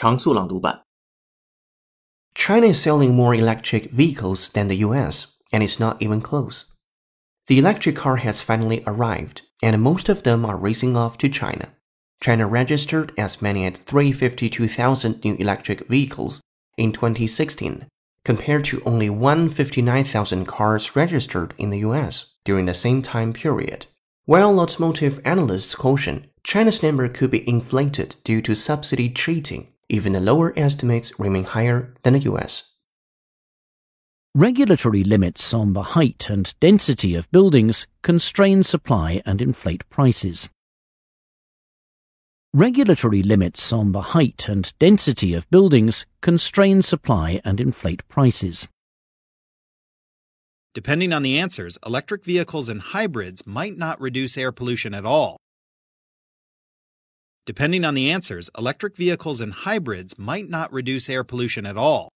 常速朗读版。 China is selling more electric vehicles than the US, and it's not even close. The electric car has finally arrived, and most of them are racing off to China. China registered as many as 352,000 new electric vehicles in 2016, compared to only 159,000 cars registered in the US during the same time period. While automotive analysts caution China's number could be inflated due to subsidy cheating, even the lower estimates remain higher than the US. Regulatory limits on the height and density of buildings constrain supply and inflate prices. Regulatory limits on the height and density of buildings constrain supply and inflate prices. Depending on the answers, electric vehicles and hybrids might not reduce air pollution at all. Depending on the answers, electric vehicles and hybrids might not reduce air pollution at all.